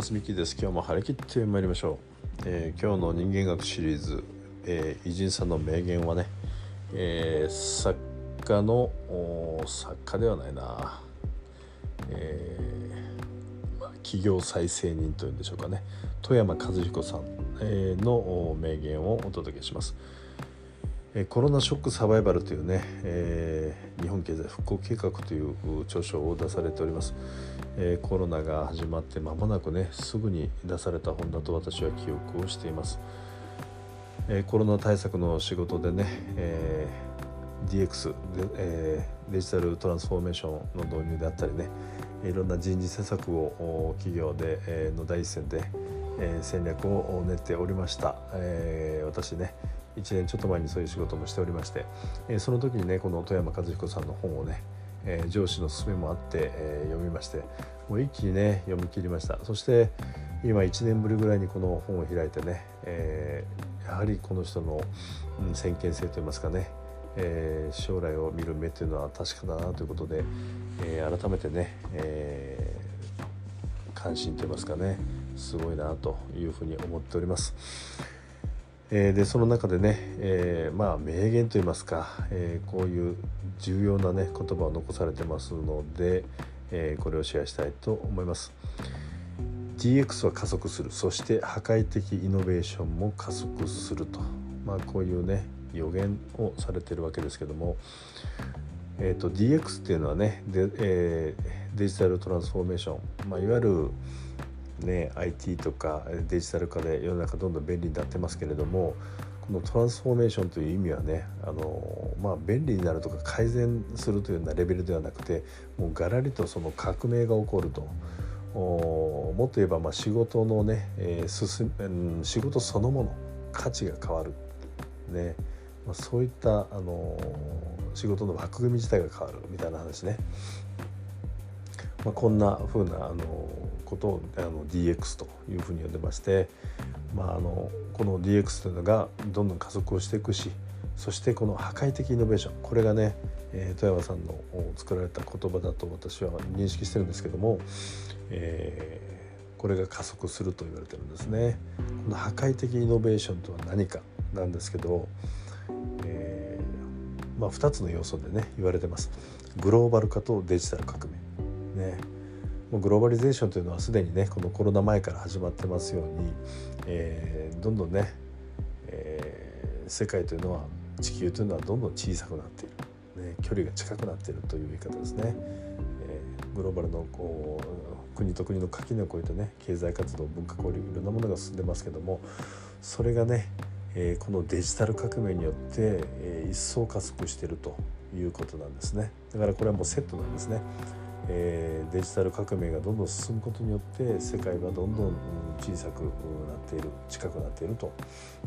ます。ミキです。今日も張り切ってまいりましょう、えー、今日の人間学シリーズ、えー、偉人さんの名言はね、えー、作家の作家ではないな、えーまあ、企業再生人というんでしょうかね。富山和彦さん、え、の名言をお届けします。コロナショックサバイバルというね、えー、日本経済復興計画という著書を出されております、えー、コロナが始まって間もなくねすぐに出された本だと私は記憶をしています、えー、コロナ対策の仕事でね、え DX で、えデジタルトランスフォーメーションの導入であったりねいろんな人事施策を企業で、えの第一線で、え戦略を練っておりました、え私ね1年ちょっと前にそういう仕事もしておりまして、えその時にねこの富山和彦さんの本をね、え上司の勧めもあって、え読みましてもう一気にね読み切りましたそして今1年ぶりぐらいにこの本を開いてね、えやはりこの人の、うん、先見性といいますかねえー、将来を見る目というのは確かだなということで、えー、改めてね、えー、関心といいますかねすごいなというふうに思っております。えー、でその中でね、えー、まあ名言といいますか、えー、こういう重要なね言葉を残されてますので、えこれをシェアしたいと思います。DX は加速する。そして破壊的イノベーションも加速すると、まあ、こういうね予言をされてるわけですけども、えーと、DX っていうのはねで、えデジタルトランスフォーメーション、まあ、いわゆるね IT とかデジタル化で世の中どんどん便利になってますけれどもこのトランスフォーメーションという意味はねあの、まあ、便利になるとか改善するというようなレベルではなくてもうがらりとその革命が起こると。もっと言えばまあ仕事のね、えー、進仕事そのもの価値が変わる、ね。まあ、そういったあの仕事の枠組み自体が変わるみたいな話ね、まあ、こんなふうなあのことをあの DX というふうに呼んでまして、まあ、あのこの DX というのがどんどん加速をしていくしそしてこの破壊的イノベーションこれがね、えー、富山さんの作られた言葉だと私は認識してるんですけども、えー、これが加速すると言われてるんですね。この破壊的イノベーションとは何かなんですけど、えー、まあ、2つの要素でね言われてます。グローバル化とデジタル革命。ね、もうグローバリゼーションというのはすでにねこのコロナ前から始まってますように、えー、どんどんね、えー、世界というのは地球というのはどんどん小さくなっている、ね、距離が近くなっているという言い方ですね。えー、グローバルのこう国と国の垣根を越えてね経済活動文化交流いろんなものが進んでますけどもそれがね、えー、このデジタル革命によって、えー、一層加速しているということなんですねだからこれはもうセットなんですね。え、デジタル革命がどんどん進むことによって世界はどんどん小さくなっている近くなっていると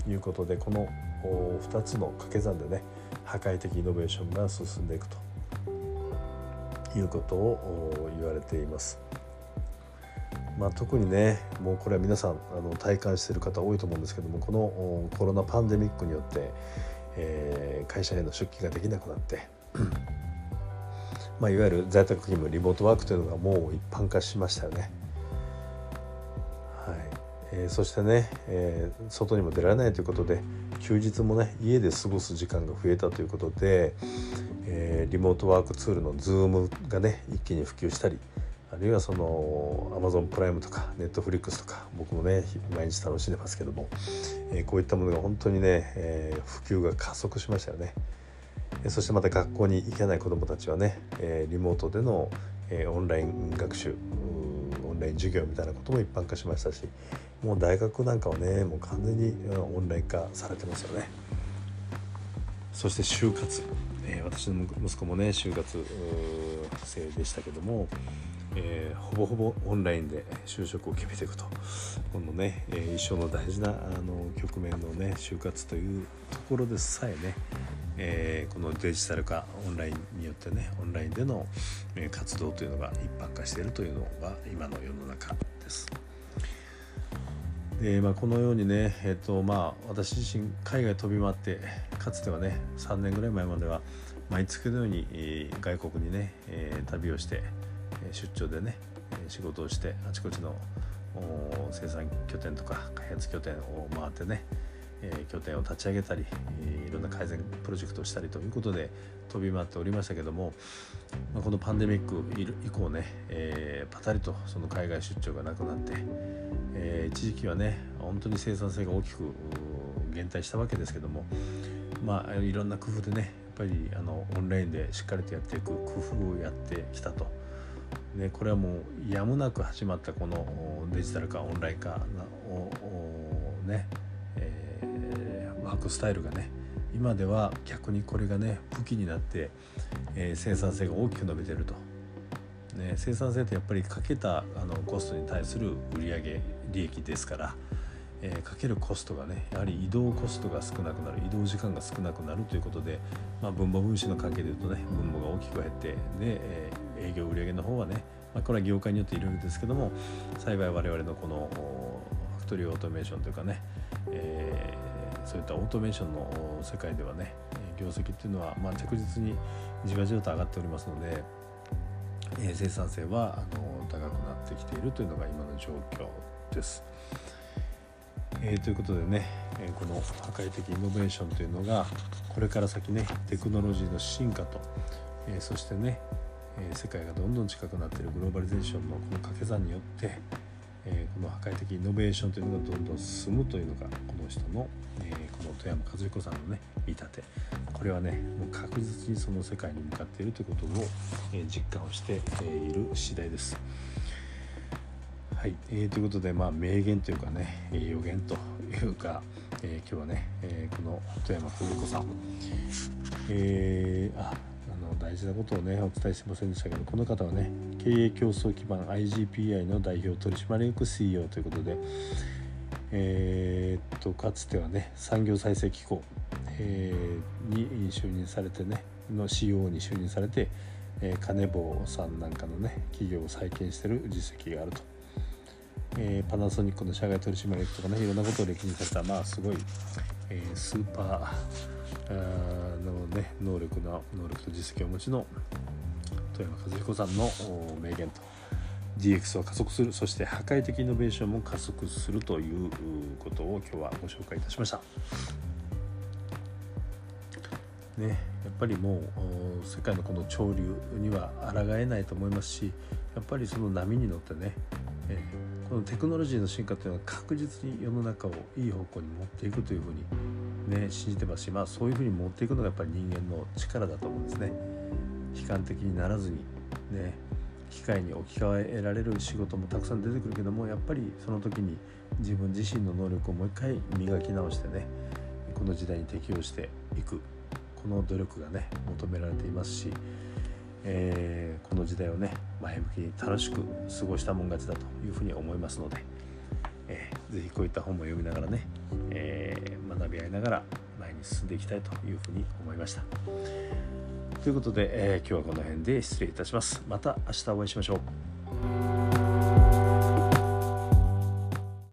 いうことでこの2つの掛け算でね破壊的イノベーションが進んでいくということを言われています。まあ、特にねもうこれは皆さんあの体感してる方多いと思うんですけどもこのコロナパンデミックによって、えー、会社への出勤ができなくなってまあ、いわゆる在宅勤務リモートワークというのがもう一般化しましたよね。はいえー、そしてね、えー、外にも出られないということで休日もね家で過ごす時間が増えたということで、えー、リモートワークツールの Zoom がね一気に普及したりあるいはその Amazon プライムとか Netflix とか僕もね毎日楽しんでますけども、え、こういったものが本当にね、え、普及が加速しましたよね。そしてまた学校に行けない子どもたちはね、えリモートでの、えオンライン学習オンライン授業みたいなことも一般化しましたしもう大学なんかはねもう完全にオンライン化されてますよね。そして就活、えー、私の息子もね就活生でしたけども、えー、ほぼほぼオンラインで就職を決めていくとこのね、えー、一生の大事なあの局面のね就活というところでさえね、えー、このデジタル化オンラインによってねオンラインでの、活動というのが一般化しているというのが今の世の中です。でまあ、このようにね、えーとまあ、私自身海外飛び回ってかつてはね3年ぐらい前までは毎月のように、外国にね、え、旅をして出張でね仕事をしてあちこちの生産拠点とか開発拠点を回ってね、え拠点を立ち上げたり、いろんな改善プロジェクトをしたりということで飛び回っておりましたけども、ま、このパンデミック以降ね、え、パタリとその海外出張がなくなって、え、一時期はね本当に生産性が大きく減退したわけですけどもまあいろんな工夫でねやっぱりあのオンラインでしっかりとやっていく工夫をやってきたと。ね、これはもうやむなく始まったこのデジタル化オンライン化をね、えー、ワークスタイルがね今では逆にこれがね武器になって、えー、生産性が大きく伸びてると、ね、生産性ってやっぱりかけたあのコストに対する売上利益ですから、えー、かけるコストがねやはり移動コストが少なくなる移動時間が少なくなるということで、まあ、分母分子の関係でいうとね分母が大きく減ってで、えー、営業売上の方はね、まあ、これは業界によっていろいろですけども幸い我々のこのファクトリーオートメーションというかね、えーそういったオートメーションの世界ではね業績っていうのは、まあ、着実にじわじわと上がっておりますので、えー、生産性はあの高くなってきているというのが今の状況です。えー、ということでね、えー、この破壊的イノベーションというのがこれから先ねテクノロジーの進化と、えー、そしてね、え世界がどんどん近くなっているグローバリゼーションのこの掛け算によって、えこの破壊的イノベーションというのがどんどん進むというのがこの人の、えこの富山和彦さんのね見立てこれはねもう確実にその世界に向かっているということを、え実感をしている次第です。はい、えー、ということで、まあ、名言というかねえ予言というか、えー、今日はね、えー、この富山和彦さん、えー、あの大事なことをねお伝えしませんでしたけどこの方はね経営競争基盤 IGPI の代表取締役 CEO ということでえー、っとかつてはね産業再生機構、えー、に就任されてねの CEO に就任されて、えー、金棒さんなんかのね企業を再建してる実績があると、えー、パナソニックの社外取締役とかねいろんなことを歴任されたまあすごい、えー、スーパーのね能力の能力と実績をお持ちの富山和彦さんの名言と。DX を加速するそして破壊的イノベーションも加速するということを今日はご紹介いたしました。ね、やっぱりもう世界のこの潮流には抗えないと思いますしやっぱりその波に乗ってね、えー、このテクノロジーの進化というのは確実に世の中をいい方向に持っていくというふうに、ね、信じてますし、まあ、そういうふうに持っていくのがやっぱり人間の力だと思うんですね。悲観的にならずにね機械に置き換えられる仕事もたくさん出てくるけどもやっぱりその時に自分自身の能力をもう一回磨き直してねこの時代に適応していくこの努力がね求められていますし、えー、この時代をね前向きに楽しく過ごしたもん勝ちだというふうに思いますので、えー、ぜひこういった本も読みながらね、えー、学び合いながら前に進んでいきたいというふうに思いました。ということで、えー、今日はこの辺で失礼いたします。また明日お会いしましょう。